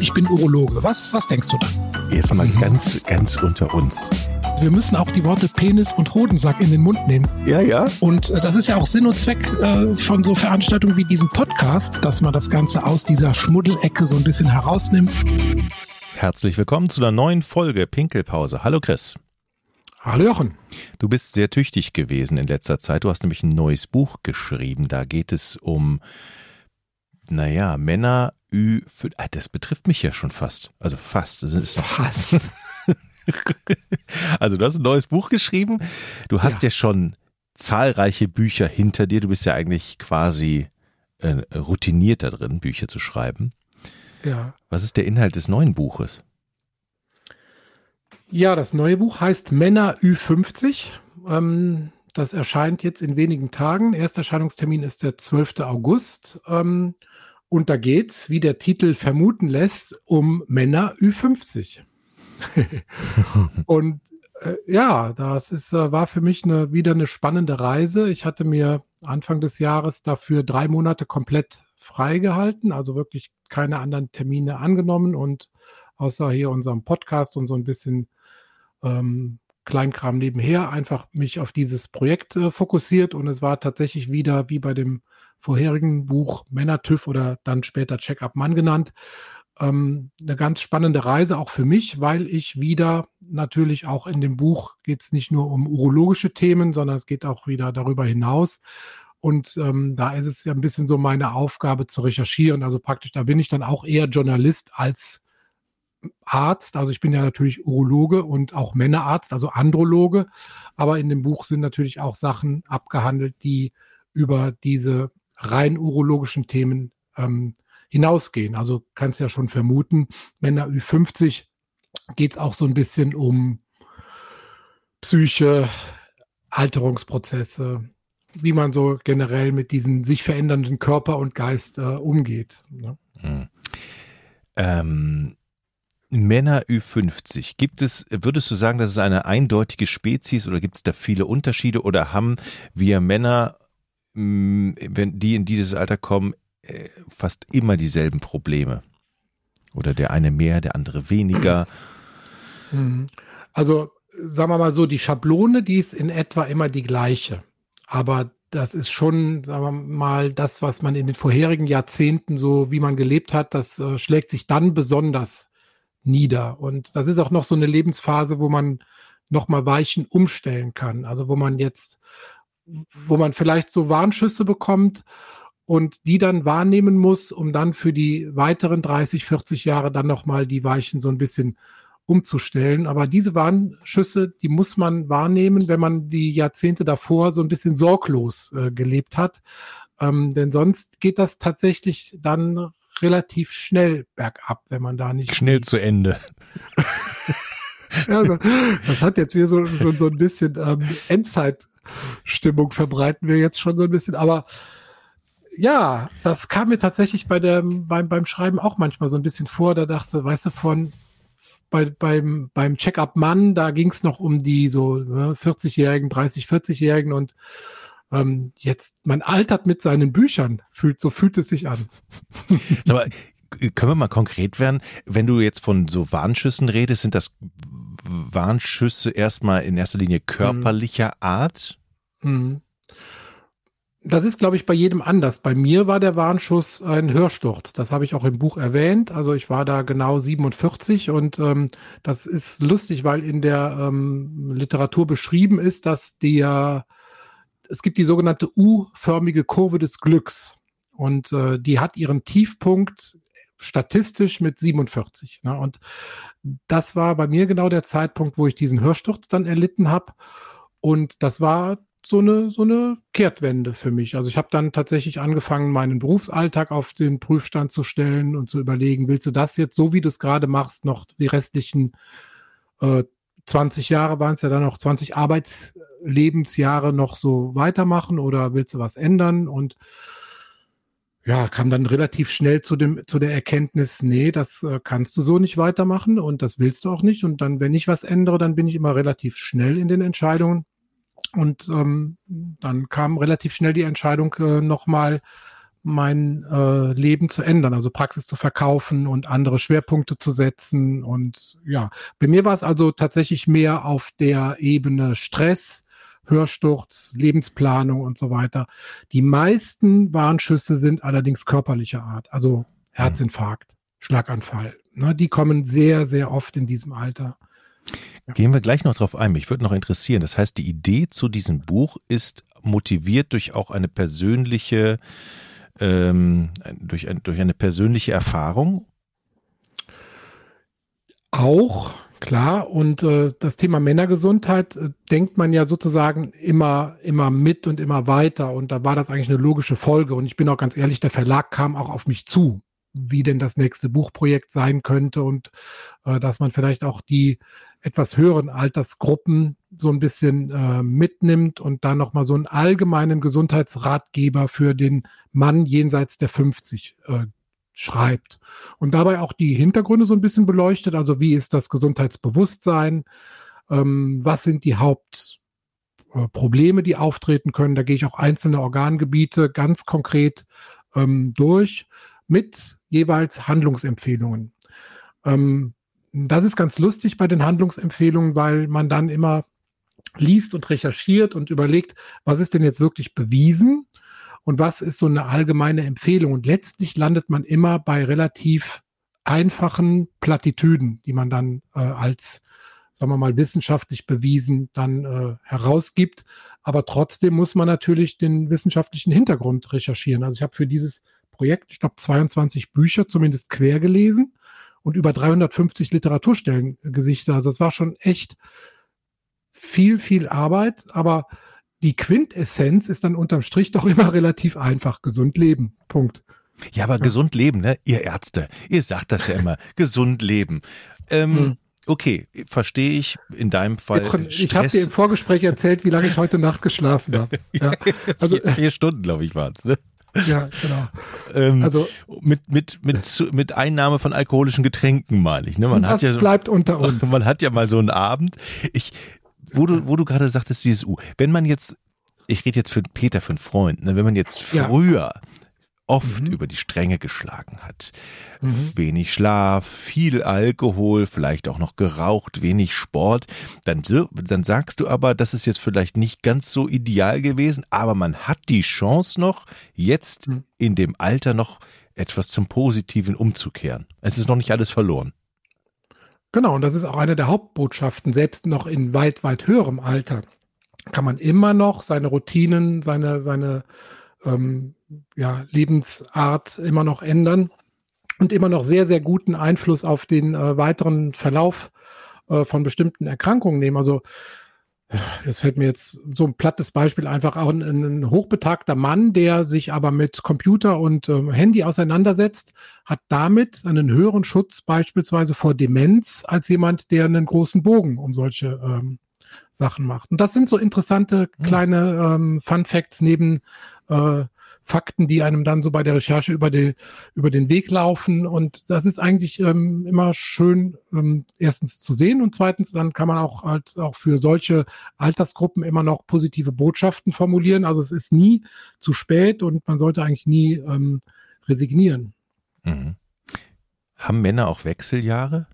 ich bin Urologe. Was, was denkst du dann? Jetzt mal ganz, ganz unter uns. Wir müssen auch die Worte Penis und Hodensack in den Mund nehmen. Ja, ja. Und äh, das ist ja auch Sinn und Zweck äh, von so Veranstaltungen wie diesem Podcast, dass man das Ganze aus dieser Schmuddelecke so ein bisschen herausnimmt. Herzlich willkommen zu einer neuen Folge Pinkelpause. Hallo Chris. Hallo Jochen. Du bist sehr tüchtig gewesen in letzter Zeit. Du hast nämlich ein neues Buch geschrieben. Da geht es um, naja, Männer Ü. Ah, das betrifft mich ja schon fast. Also fast. Das ist fast. also du hast ein neues Buch geschrieben. Du hast ja, ja schon zahlreiche Bücher hinter dir. Du bist ja eigentlich quasi äh, routiniert da drin, Bücher zu schreiben. Ja. Was ist der Inhalt des neuen Buches? Ja, das neue Buch heißt Männer Ü50. Ähm, das erscheint jetzt in wenigen Tagen. Erster Erscheinungstermin ist der 12. August. Ähm, und da geht's, wie der Titel vermuten lässt, um Männer Ü50. und äh, ja, das ist, äh, war für mich eine, wieder eine spannende Reise. Ich hatte mir Anfang des Jahres dafür drei Monate komplett freigehalten, also wirklich keine anderen Termine angenommen und außer hier unserem Podcast und so ein bisschen ähm, Kleinkram nebenher einfach mich auf dieses Projekt äh, fokussiert und es war tatsächlich wieder wie bei dem vorherigen Buch Männer-TÜV oder dann später Check-up Mann genannt. Ähm, eine ganz spannende Reise auch für mich, weil ich wieder natürlich auch in dem Buch geht es nicht nur um urologische Themen, sondern es geht auch wieder darüber hinaus. Und ähm, da ist es ja ein bisschen so meine Aufgabe zu recherchieren. Also praktisch, da bin ich dann auch eher Journalist als Arzt. Also ich bin ja natürlich Urologe und auch Männerarzt, also Androloge. Aber in dem Buch sind natürlich auch Sachen abgehandelt, die über diese rein urologischen Themen ähm, hinausgehen. Also kannst ja schon vermuten, Männer Ü50 geht es auch so ein bisschen um Psyche, Alterungsprozesse, wie man so generell mit diesen sich verändernden Körper und Geist äh, umgeht. Ne? Hm. Ähm, Männer Ü50, gibt es, würdest du sagen, das ist eine eindeutige Spezies oder gibt es da viele Unterschiede oder haben wir Männer wenn die in dieses Alter kommen, äh, fast immer dieselben Probleme. Oder der eine mehr, der andere weniger. Mhm. Also sagen wir mal so, die Schablone, die ist in etwa immer die gleiche. Aber das ist schon, sagen wir mal, das, was man in den vorherigen Jahrzehnten so, wie man gelebt hat, das äh, schlägt sich dann besonders nieder. Und das ist auch noch so eine Lebensphase, wo man nochmal Weichen umstellen kann. Also wo man jetzt wo man vielleicht so Warnschüsse bekommt und die dann wahrnehmen muss, um dann für die weiteren 30, 40 Jahre dann nochmal die Weichen so ein bisschen umzustellen. Aber diese Warnschüsse, die muss man wahrnehmen, wenn man die Jahrzehnte davor so ein bisschen sorglos äh, gelebt hat. Ähm, denn sonst geht das tatsächlich dann relativ schnell bergab, wenn man da nicht. Schnell zu Ende. ja, das hat jetzt hier so, so, so ein bisschen ähm, Endzeit Stimmung verbreiten wir jetzt schon so ein bisschen. Aber ja, das kam mir tatsächlich bei der, beim, beim Schreiben auch manchmal so ein bisschen vor. Da dachte, weißt du, von bei, beim, beim Check-up Mann, da ging es noch um die so ne, 40-Jährigen, 30, 40-Jährigen und ähm, jetzt, man altert mit seinen Büchern, fühlt, so fühlt es sich an. Aber können wir mal konkret werden? Wenn du jetzt von so Warnschüssen redest, sind das Warnschüsse erstmal in erster Linie körperlicher mhm. Art? Mhm. Das ist, glaube ich, bei jedem anders. Bei mir war der Warnschuss ein Hörsturz. Das habe ich auch im Buch erwähnt. Also ich war da genau 47 und ähm, das ist lustig, weil in der ähm, Literatur beschrieben ist, dass der es gibt die sogenannte U-förmige Kurve des Glücks und äh, die hat ihren Tiefpunkt statistisch mit 47. Ne? Und das war bei mir genau der Zeitpunkt, wo ich diesen Hörsturz dann erlitten habe. Und das war so eine, so eine Kehrtwende für mich. Also ich habe dann tatsächlich angefangen, meinen Berufsalltag auf den Prüfstand zu stellen und zu überlegen, willst du das jetzt, so wie du es gerade machst, noch die restlichen äh, 20 Jahre waren es ja dann noch 20 Arbeitslebensjahre noch so weitermachen oder willst du was ändern? Und ja, kam dann relativ schnell zu dem, zu der Erkenntnis, nee, das äh, kannst du so nicht weitermachen und das willst du auch nicht. Und dann, wenn ich was ändere, dann bin ich immer relativ schnell in den Entscheidungen. Und ähm, dann kam relativ schnell die Entscheidung, äh, nochmal mein äh, Leben zu ändern, also Praxis zu verkaufen und andere Schwerpunkte zu setzen. Und ja, bei mir war es also tatsächlich mehr auf der Ebene Stress, Hörsturz, Lebensplanung und so weiter. Die meisten Warnschüsse sind allerdings körperlicher Art, also Herzinfarkt, Schlaganfall. Ne, die kommen sehr, sehr oft in diesem Alter. Gehen wir gleich noch drauf ein. Mich würde noch interessieren. Das heißt, die Idee zu diesem Buch ist motiviert durch auch eine persönliche, ähm, durch, ein, durch eine persönliche Erfahrung? Auch, klar. Und äh, das Thema Männergesundheit äh, denkt man ja sozusagen immer, immer mit und immer weiter. Und da war das eigentlich eine logische Folge. Und ich bin auch ganz ehrlich, der Verlag kam auch auf mich zu wie denn das nächste Buchprojekt sein könnte und äh, dass man vielleicht auch die etwas höheren Altersgruppen so ein bisschen äh, mitnimmt und dann nochmal so einen allgemeinen Gesundheitsratgeber für den Mann jenseits der 50 äh, schreibt. Und dabei auch die Hintergründe so ein bisschen beleuchtet, also wie ist das Gesundheitsbewusstsein, ähm, was sind die Hauptprobleme, die auftreten können. Da gehe ich auch einzelne Organgebiete ganz konkret ähm, durch mit jeweils Handlungsempfehlungen. Ähm, das ist ganz lustig bei den Handlungsempfehlungen, weil man dann immer liest und recherchiert und überlegt, was ist denn jetzt wirklich bewiesen und was ist so eine allgemeine Empfehlung. Und letztlich landet man immer bei relativ einfachen Plattitüden, die man dann äh, als, sagen wir mal, wissenschaftlich bewiesen dann äh, herausgibt. Aber trotzdem muss man natürlich den wissenschaftlichen Hintergrund recherchieren. Also ich habe für dieses Projekt, ich glaube, 22 Bücher zumindest quer gelesen und über 350 Literaturstellen gesichtet. Also es war schon echt viel, viel Arbeit, aber die Quintessenz ist dann unterm Strich doch immer relativ einfach. Gesund leben. Punkt. Ja, aber ja. gesund leben, ne? Ihr Ärzte, ihr sagt das ja immer. gesund leben. Ähm, hm. Okay, verstehe ich in deinem Fall. Ich habe dir im Vorgespräch erzählt, wie lange ich heute Nacht geschlafen habe. Ja. Also, vier, vier Stunden, glaube ich, waren es. Ne? Ja, genau. Ähm, also mit mit mit mit Einnahme von alkoholischen Getränken meine ich. Ne? Man das hat ja, bleibt unter uns. Man hat ja mal so einen Abend. Ich, wo du wo du gerade sagtest, dieses U. Wenn man jetzt, ich rede jetzt für Peter, für einen Freund, ne? wenn man jetzt früher ja oft mhm. über die Stränge geschlagen hat. Mhm. Wenig Schlaf, viel Alkohol, vielleicht auch noch geraucht, wenig Sport. Dann, dann sagst du aber, das ist jetzt vielleicht nicht ganz so ideal gewesen, aber man hat die Chance noch, jetzt mhm. in dem Alter noch etwas zum Positiven umzukehren. Es ist noch nicht alles verloren. Genau, und das ist auch eine der Hauptbotschaften, selbst noch in weit, weit höherem Alter kann man immer noch seine Routinen, seine, seine ähm, ja, Lebensart immer noch ändern und immer noch sehr, sehr guten Einfluss auf den äh, weiteren Verlauf äh, von bestimmten Erkrankungen nehmen. Also es fällt mir jetzt so ein plattes Beispiel einfach auch ein, ein hochbetagter Mann, der sich aber mit Computer und äh, Handy auseinandersetzt, hat damit einen höheren Schutz beispielsweise vor Demenz als jemand, der einen großen Bogen um solche ähm, Sachen macht. Und das sind so interessante hm. kleine ähm, Fun Facts neben äh, Fakten, die einem dann so bei der Recherche über, die, über den Weg laufen. Und das ist eigentlich ähm, immer schön, ähm, erstens zu sehen und zweitens, dann kann man auch halt auch für solche Altersgruppen immer noch positive Botschaften formulieren. Also es ist nie zu spät und man sollte eigentlich nie ähm, resignieren. Mhm. Haben Männer auch Wechseljahre?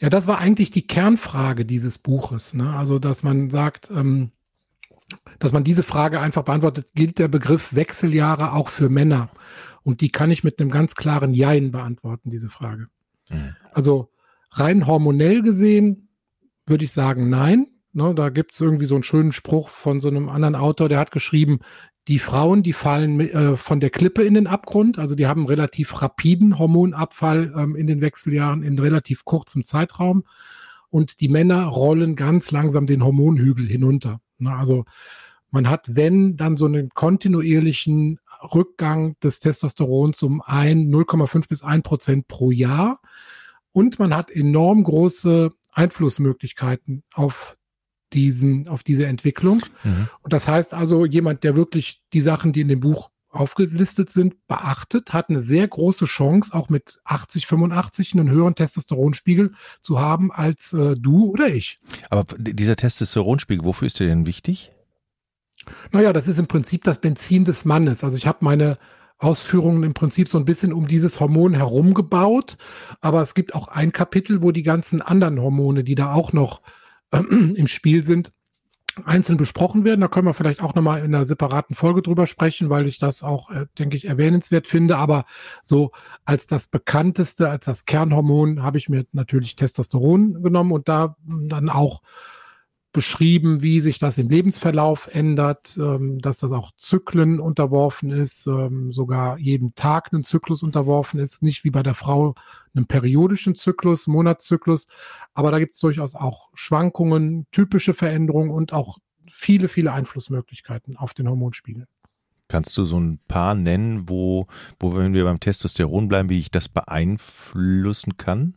Ja, das war eigentlich die Kernfrage dieses Buches. Ne? Also, dass man sagt, ähm, dass man diese Frage einfach beantwortet, gilt der Begriff Wechseljahre auch für Männer? Und die kann ich mit einem ganz klaren Jein beantworten, diese Frage. Mhm. Also rein hormonell gesehen würde ich sagen, nein. Ne, da gibt es irgendwie so einen schönen Spruch von so einem anderen Autor, der hat geschrieben, die Frauen, die fallen äh, von der Klippe in den Abgrund, also die haben relativ rapiden Hormonabfall ähm, in den Wechseljahren in relativ kurzem Zeitraum und die Männer rollen ganz langsam den Hormonhügel hinunter. Ne, also man hat, wenn, dann so einen kontinuierlichen Rückgang des Testosterons um ein 0,5 bis 1 Prozent pro Jahr. Und man hat enorm große Einflussmöglichkeiten auf diesen, auf diese Entwicklung. Mhm. Und das heißt also, jemand, der wirklich die Sachen, die in dem Buch aufgelistet sind, beachtet, hat eine sehr große Chance, auch mit 80, 85 einen höheren Testosteronspiegel zu haben als äh, du oder ich. Aber dieser Testosteronspiegel, wofür ist der denn wichtig? Naja, das ist im Prinzip das Benzin des Mannes. Also ich habe meine Ausführungen im Prinzip so ein bisschen um dieses Hormon herum gebaut. Aber es gibt auch ein Kapitel, wo die ganzen anderen Hormone, die da auch noch äh, im Spiel sind, einzeln besprochen werden. Da können wir vielleicht auch nochmal in einer separaten Folge drüber sprechen, weil ich das auch, äh, denke ich, erwähnenswert finde. Aber so als das bekannteste, als das Kernhormon habe ich mir natürlich Testosteron genommen und da dann auch beschrieben, wie sich das im Lebensverlauf ändert, ähm, dass das auch Zyklen unterworfen ist, ähm, sogar jeden Tag einen Zyklus unterworfen ist, nicht wie bei der Frau einen periodischen Zyklus, Monatszyklus, aber da gibt es durchaus auch Schwankungen, typische Veränderungen und auch viele, viele Einflussmöglichkeiten auf den Hormonspiegel. Kannst du so ein paar nennen, wo, wo wenn wir beim Testosteron bleiben, wie ich das beeinflussen kann?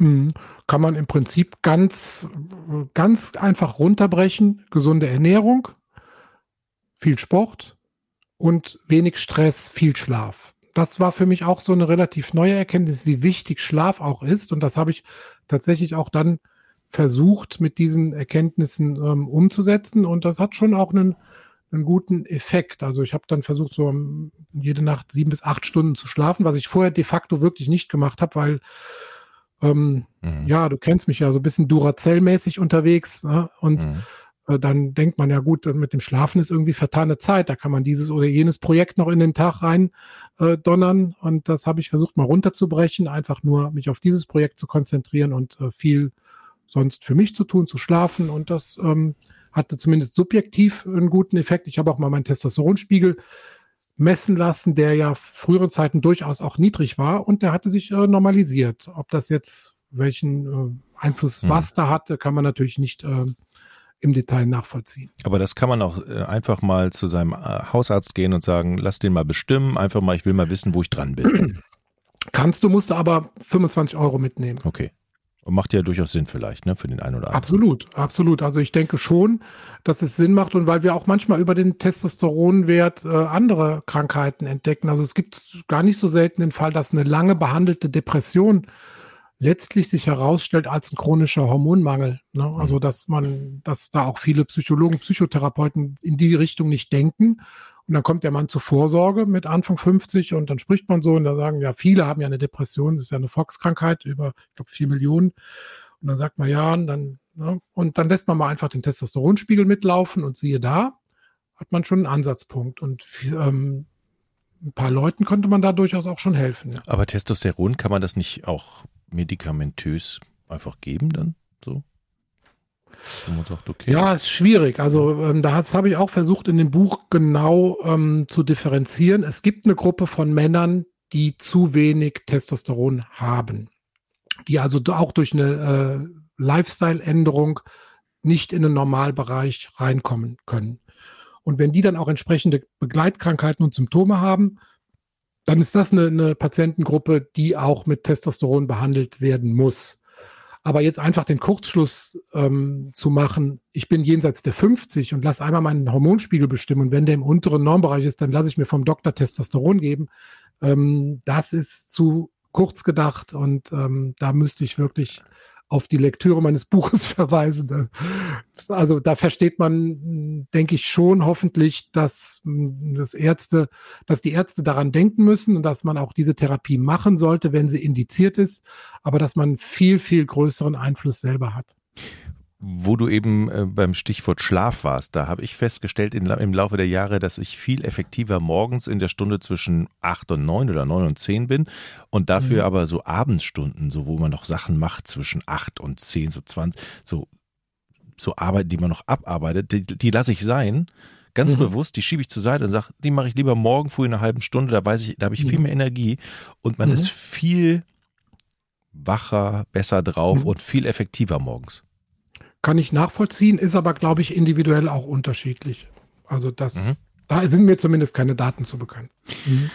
Mhm. Kann man im Prinzip ganz, ganz einfach runterbrechen. Gesunde Ernährung, viel Sport und wenig Stress, viel Schlaf. Das war für mich auch so eine relativ neue Erkenntnis, wie wichtig Schlaf auch ist. Und das habe ich tatsächlich auch dann versucht, mit diesen Erkenntnissen ähm, umzusetzen. Und das hat schon auch einen, einen guten Effekt. Also ich habe dann versucht, so jede Nacht sieben bis acht Stunden zu schlafen, was ich vorher de facto wirklich nicht gemacht habe, weil ähm, mhm. Ja, du kennst mich ja so ein bisschen Duracell-mäßig unterwegs. Ne? Und mhm. äh, dann denkt man ja gut, mit dem Schlafen ist irgendwie vertane Zeit. Da kann man dieses oder jenes Projekt noch in den Tag rein äh, donnern. Und das habe ich versucht mal runterzubrechen, einfach nur mich auf dieses Projekt zu konzentrieren und äh, viel sonst für mich zu tun, zu schlafen. Und das ähm, hatte zumindest subjektiv einen guten Effekt. Ich habe auch mal meinen Testosteronspiegel messen lassen, der ja früheren Zeiten durchaus auch niedrig war und der hatte sich äh, normalisiert. Ob das jetzt welchen äh, Einfluss hm. was da hatte, kann man natürlich nicht äh, im Detail nachvollziehen. Aber das kann man auch äh, einfach mal zu seinem äh, Hausarzt gehen und sagen, lass den mal bestimmen, einfach mal, ich will mal wissen, wo ich dran bin. Kannst du, musst du aber 25 Euro mitnehmen. Okay. Macht ja durchaus Sinn vielleicht, ne, für den einen oder anderen. Absolut, absolut. Also ich denke schon, dass es Sinn macht und weil wir auch manchmal über den Testosteronwert äh, andere Krankheiten entdecken. Also es gibt gar nicht so selten den Fall, dass eine lange behandelte Depression letztlich sich herausstellt als ein chronischer Hormonmangel. Ne? Mhm. Also dass man, dass da auch viele Psychologen, Psychotherapeuten in die Richtung nicht denken und dann kommt der Mann zur Vorsorge mit Anfang 50 und dann spricht man so und da sagen ja, viele haben ja eine Depression, das ist ja eine Fox-Krankheit, über, ich glaube, vier Millionen. Und dann sagt man ja, und dann, ne, und dann lässt man mal einfach den Testosteronspiegel mitlaufen und siehe da, hat man schon einen Ansatzpunkt. Und ähm, ein paar Leuten könnte man da durchaus auch schon helfen. Ja. Aber Testosteron kann man das nicht auch medikamentös einfach geben dann? Sagt, okay. Ja, ist schwierig. Also ähm, das habe ich auch versucht in dem Buch genau ähm, zu differenzieren. Es gibt eine Gruppe von Männern, die zu wenig Testosteron haben, die also auch durch eine äh, Lifestyle-Änderung nicht in den Normalbereich reinkommen können. Und wenn die dann auch entsprechende Begleitkrankheiten und Symptome haben, dann ist das eine, eine Patientengruppe, die auch mit Testosteron behandelt werden muss. Aber jetzt einfach den Kurzschluss ähm, zu machen, ich bin jenseits der 50 und lass einmal meinen Hormonspiegel bestimmen und wenn der im unteren Normbereich ist, dann lasse ich mir vom Doktor Testosteron geben. Ähm, das ist zu kurz gedacht und ähm, da müsste ich wirklich auf die Lektüre meines Buches verweisen. Also da versteht man, denke ich schon hoffentlich, dass hm, das Ärzte, dass die Ärzte daran denken müssen und dass man auch diese Therapie machen sollte, wenn sie indiziert ist, aber dass man viel, viel größeren Einfluss selber hat. Wo du eben äh, beim Stichwort Schlaf warst, da habe ich festgestellt im Laufe der Jahre, dass ich viel effektiver morgens in der Stunde zwischen acht und neun oder neun und zehn bin und dafür mhm. aber so Abendstunden, so wo man noch Sachen macht zwischen acht und zehn, so zwanzig, so, so Arbeiten, die man noch abarbeitet, die, die lasse ich sein. Ganz mhm. bewusst, die schiebe ich zur Seite und sage, die mache ich lieber morgen früh in einer halben Stunde, da weiß ich, da habe ich viel mhm. mehr Energie und man mhm. ist viel wacher, besser drauf mhm. und viel effektiver morgens. Kann ich nachvollziehen, ist aber, glaube ich, individuell auch unterschiedlich. Also das, mhm. da sind mir zumindest keine Daten zu bekannt. Mhm.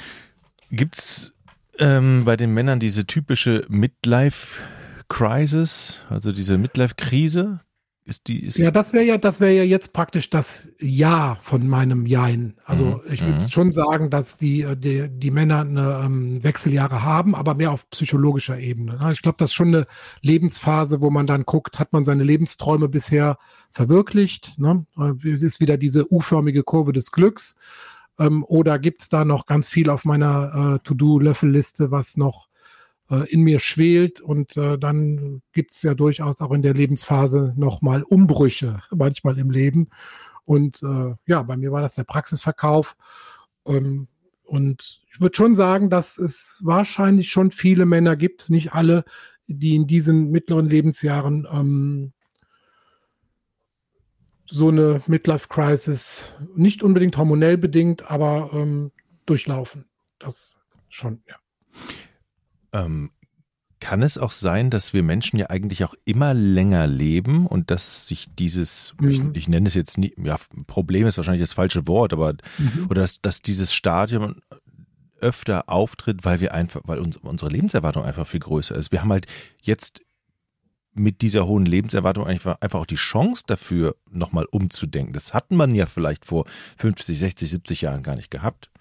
Gibt's ähm, bei den Männern diese typische Midlife Crisis, also diese Midlife Krise? Ist die, ist ja, das wäre ja, das wäre ja jetzt praktisch das Ja von meinem Jein. Also mhm. ich würde mhm. schon sagen, dass die, äh, die, die Männer eine ähm, Wechseljahre haben, aber mehr auf psychologischer Ebene. Ne? Ich glaube, das ist schon eine Lebensphase, wo man dann guckt, hat man seine Lebensträume bisher verwirklicht? Ne? Äh, ist wieder diese U-förmige Kurve des Glücks. Ähm, oder gibt's da noch ganz viel auf meiner äh, To-Do-Löffelliste, was noch äh, in mir schwelt und äh, dann gibt's ja durchaus auch in der Lebensphase nochmal Umbrüche, manchmal im Leben. Und äh, ja, bei mir war das der Praxisverkauf. Ähm, und ich würde schon sagen, dass es wahrscheinlich schon viele Männer gibt, nicht alle, die in diesen mittleren Lebensjahren ähm, so eine Midlife-Crisis nicht unbedingt hormonell bedingt, aber ähm, durchlaufen. Das schon, ja. Ähm, kann es auch sein, dass wir Menschen ja eigentlich auch immer länger leben und dass sich dieses, mhm. ich, ich, nenne es jetzt nie, ja, Problem ist wahrscheinlich das falsche Wort, aber mhm. oder dass, dass dieses Stadium öfter auftritt, weil wir einfach, weil uns, unsere Lebenserwartung einfach viel größer ist. Wir haben halt jetzt mit dieser hohen Lebenserwartung einfach, einfach auch die Chance dafür, nochmal umzudenken. Das hatten man ja vielleicht vor 50, 60, 70 Jahren gar nicht gehabt.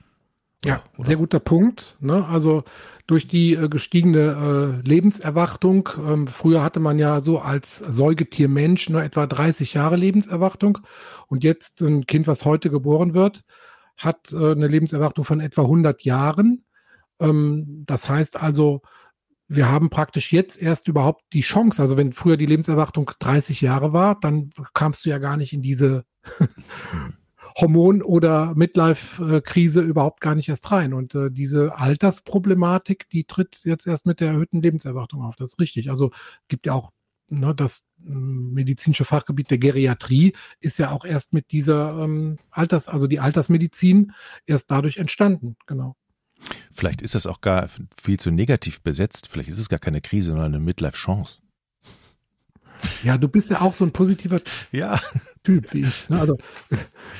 Ja, oder? sehr guter Punkt. Ne? Also durch die äh, gestiegene äh, Lebenserwartung, ähm, früher hatte man ja so als Säugetiermensch nur etwa 30 Jahre Lebenserwartung und jetzt ein Kind, was heute geboren wird, hat äh, eine Lebenserwartung von etwa 100 Jahren. Ähm, das heißt also, wir haben praktisch jetzt erst überhaupt die Chance, also wenn früher die Lebenserwartung 30 Jahre war, dann kamst du ja gar nicht in diese Hormon- oder Midlife-Krise überhaupt gar nicht erst rein. Und äh, diese Altersproblematik, die tritt jetzt erst mit der erhöhten Lebenserwartung auf. Das ist richtig. Also gibt ja auch ne, das äh, medizinische Fachgebiet der Geriatrie ist ja auch erst mit dieser ähm, Alters, also die Altersmedizin erst dadurch entstanden. Genau. Vielleicht ist das auch gar viel zu negativ besetzt. Vielleicht ist es gar keine Krise, sondern eine Midlife-Chance. Ja, du bist ja auch so ein positiver ja. Typ wie ich. Ne? Also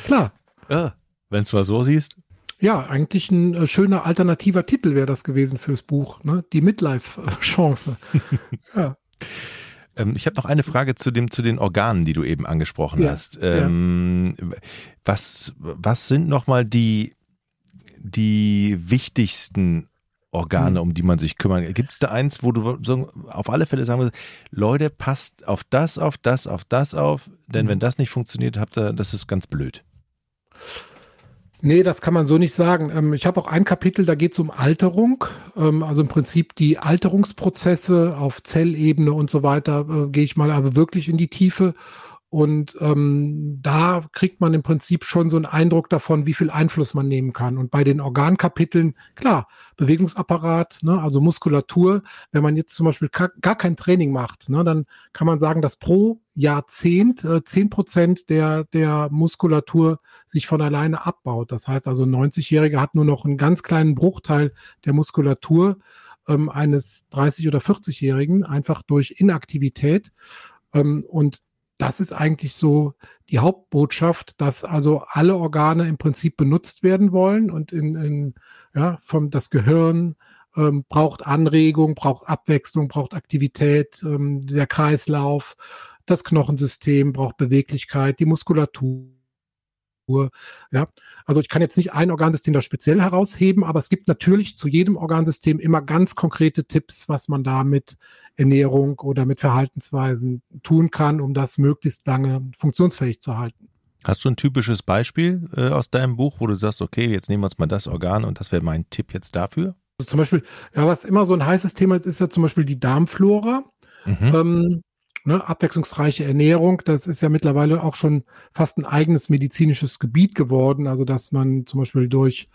klar. Ja, wenn es mal so siehst. Ja, eigentlich ein äh, schöner alternativer Titel wäre das gewesen fürs Buch, ne? Die Midlife-Chance. ja. Ähm, ich habe noch eine Frage zu dem zu den Organen, die du eben angesprochen ja, hast. Ähm, ja. Was was sind nochmal die die wichtigsten Organe, hm. um die man sich kümmern. Gibt es da eins, wo du so auf alle Fälle sagen würdest, Leute, passt auf das, auf das, auf das auf, denn mhm. wenn das nicht funktioniert, habt ihr, das ist ganz blöd. Nee, das kann man so nicht sagen. Ähm, ich habe auch ein Kapitel, da geht es um Alterung. Ähm, also im Prinzip die Alterungsprozesse auf Zellebene und so weiter, äh, gehe ich mal aber wirklich in die Tiefe. Und ähm, da kriegt man im Prinzip schon so einen Eindruck davon, wie viel Einfluss man nehmen kann. Und bei den Organkapiteln, klar, Bewegungsapparat, ne, also Muskulatur, wenn man jetzt zum Beispiel gar kein Training macht, ne, dann kann man sagen, dass pro Jahrzehnt äh, zehn äh, Prozent der, der Muskulatur sich von alleine abbaut. Das heißt also, ein 90-Jähriger hat nur noch einen ganz kleinen Bruchteil der Muskulatur ähm, eines 30- oder 40-Jährigen, einfach durch Inaktivität. Ähm, und das ist eigentlich so die Hauptbotschaft, dass also alle Organe im Prinzip benutzt werden wollen und in, in ja, vom das Gehirn ähm, braucht Anregung, braucht Abwechslung, braucht Aktivität, ähm, der Kreislauf, das Knochensystem braucht Beweglichkeit, die Muskulatur. Ja, also ich kann jetzt nicht ein Organsystem da speziell herausheben, aber es gibt natürlich zu jedem Organsystem immer ganz konkrete Tipps, was man da mit Ernährung oder mit Verhaltensweisen tun kann, um das möglichst lange funktionsfähig zu halten. Hast du ein typisches Beispiel äh, aus deinem Buch, wo du sagst, okay, jetzt nehmen wir uns mal das Organ und das wäre mein Tipp jetzt dafür? Also zum Beispiel, ja, was immer so ein heißes Thema ist, ist ja zum Beispiel die Darmflora. Mhm. Ähm, ne, abwechslungsreiche Ernährung, das ist ja mittlerweile auch schon fast ein eigenes medizinisches Gebiet geworden. Also dass man zum Beispiel durch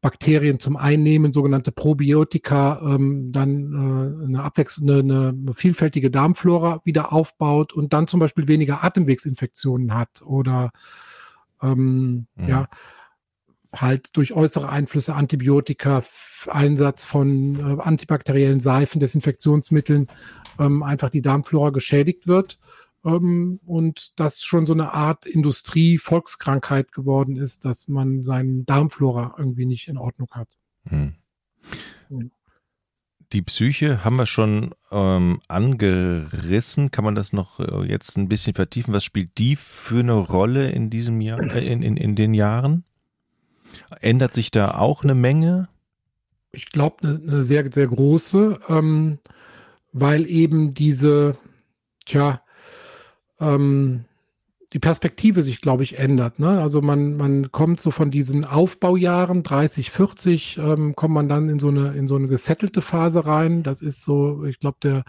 Bakterien zum Einnehmen, sogenannte Probiotika, ähm, dann äh, eine abwechselnde, eine, eine vielfältige Darmflora wieder aufbaut und dann zum Beispiel weniger Atemwegsinfektionen hat oder ähm, ja. ja halt durch äußere Einflüsse Antibiotika, Einsatz von äh, antibakteriellen Seifen, Desinfektionsmitteln ähm, einfach die Darmflora geschädigt wird ähm, und das schon so eine Art Industrie-Volkskrankheit geworden ist, dass man seinen Darmflora irgendwie nicht in Ordnung hat. Hm. Die Psyche haben wir schon ähm, angerissen. Kann man das noch äh, jetzt ein bisschen vertiefen? Was spielt die für eine Rolle in diesem Jahr, äh, in, in, in den Jahren? Ändert sich da auch eine Menge? Ich glaube, eine, eine sehr, sehr große, ähm, weil eben diese, tja, ähm, die Perspektive sich, glaube ich, ändert. Ne? Also man, man kommt so von diesen Aufbaujahren, 30, 40, ähm, kommt man dann in so eine, in so eine gesettelte Phase rein. Das ist so, ich glaube, der,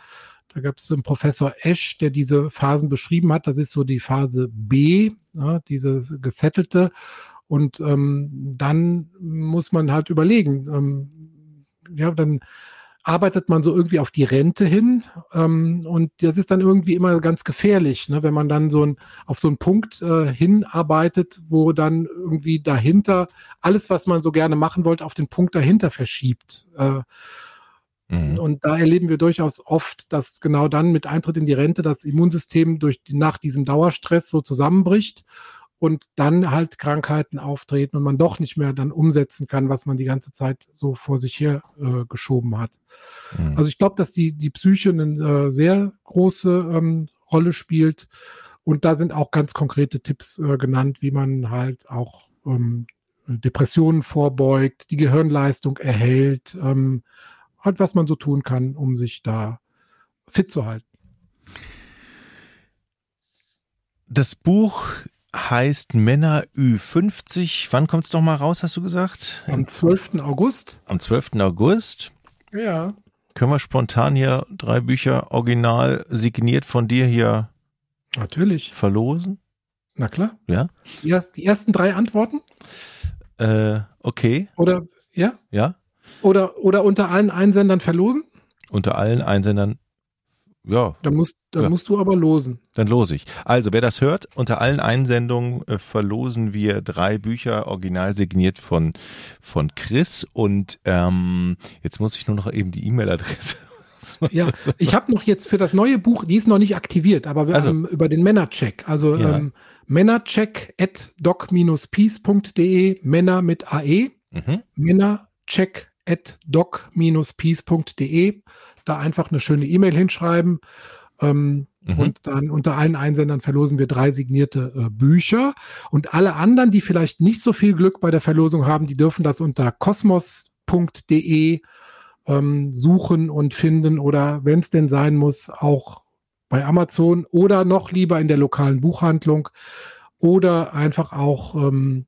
da gab es einen Professor Esch, der diese Phasen beschrieben hat. Das ist so die Phase B, ne? diese gesettelte. Und ähm, dann muss man halt überlegen, ähm, ja, dann arbeitet man so irgendwie auf die Rente hin. Ähm, und das ist dann irgendwie immer ganz gefährlich, ne? wenn man dann so ein, auf so einen Punkt äh, hinarbeitet, wo dann irgendwie dahinter alles, was man so gerne machen wollte, auf den Punkt dahinter verschiebt. Äh, mhm. Und da erleben wir durchaus oft, dass genau dann mit Eintritt in die Rente das Immunsystem durch nach diesem Dauerstress so zusammenbricht und dann halt Krankheiten auftreten und man doch nicht mehr dann umsetzen kann, was man die ganze Zeit so vor sich her äh, geschoben hat. Mhm. Also ich glaube, dass die, die Psyche eine äh, sehr große ähm, Rolle spielt und da sind auch ganz konkrete Tipps äh, genannt, wie man halt auch ähm, Depressionen vorbeugt, die Gehirnleistung erhält, ähm, halt was man so tun kann, um sich da fit zu halten. Das Buch heißt Männer Ü50. Wann kommt es doch mal raus, hast du gesagt? Am 12. August. Am 12. August? Ja. Können wir spontan hier drei Bücher original signiert von dir hier Natürlich. verlosen? Na klar. Ja. Die, die ersten drei Antworten? Äh, okay. Oder, ja? Ja. Oder, oder unter allen Einsendern verlosen? Unter allen Einsendern ja. Dann musst, dann ja. musst du aber losen. Dann lose ich. Also, wer das hört, unter allen Einsendungen äh, verlosen wir drei Bücher original signiert von, von Chris. Und ähm, jetzt muss ich nur noch eben die E-Mail-Adresse. ja, ich habe noch jetzt für das neue Buch, die ist noch nicht aktiviert, aber wir Also. haben über den Männercheck, also Ja. ähm, Männercheck at doc-peace.de, Männer mit AE, Mhm. Männercheck at doc-peace.de, da einfach eine schöne E-Mail hinschreiben. Ähm, Mhm. Und dann unter allen Einsendern verlosen wir drei signierte äh, Bücher. Und alle anderen, die vielleicht nicht so viel Glück bei der Verlosung haben, die dürfen das unter kosmos.de ähm, suchen und finden oder wenn es denn sein muss, auch bei Amazon oder noch lieber in der lokalen Buchhandlung oder einfach auch, ähm,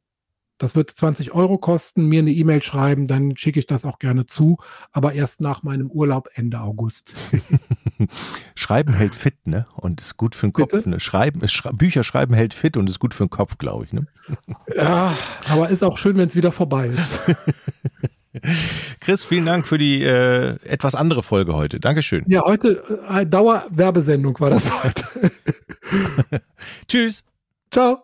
das wird 20 Euro kosten, mir eine E-Mail schreiben, dann schicke ich das auch gerne zu, aber erst nach meinem Urlaub Ende August. Schreiben hält fit, ne? Und ist gut für den Kopf. Bitte? Ne? Schreiben, ist, Schra- Bücher schreiben hält fit und ist gut für den Kopf, glaube ich. Ne? Ja, aber ist auch schön, wenn es wieder vorbei ist. Chris, vielen Dank für die äh, etwas andere Folge heute. Dankeschön. Ja, heute äh, Dauerwerbesendung war das heute. Tschüss. Ciao.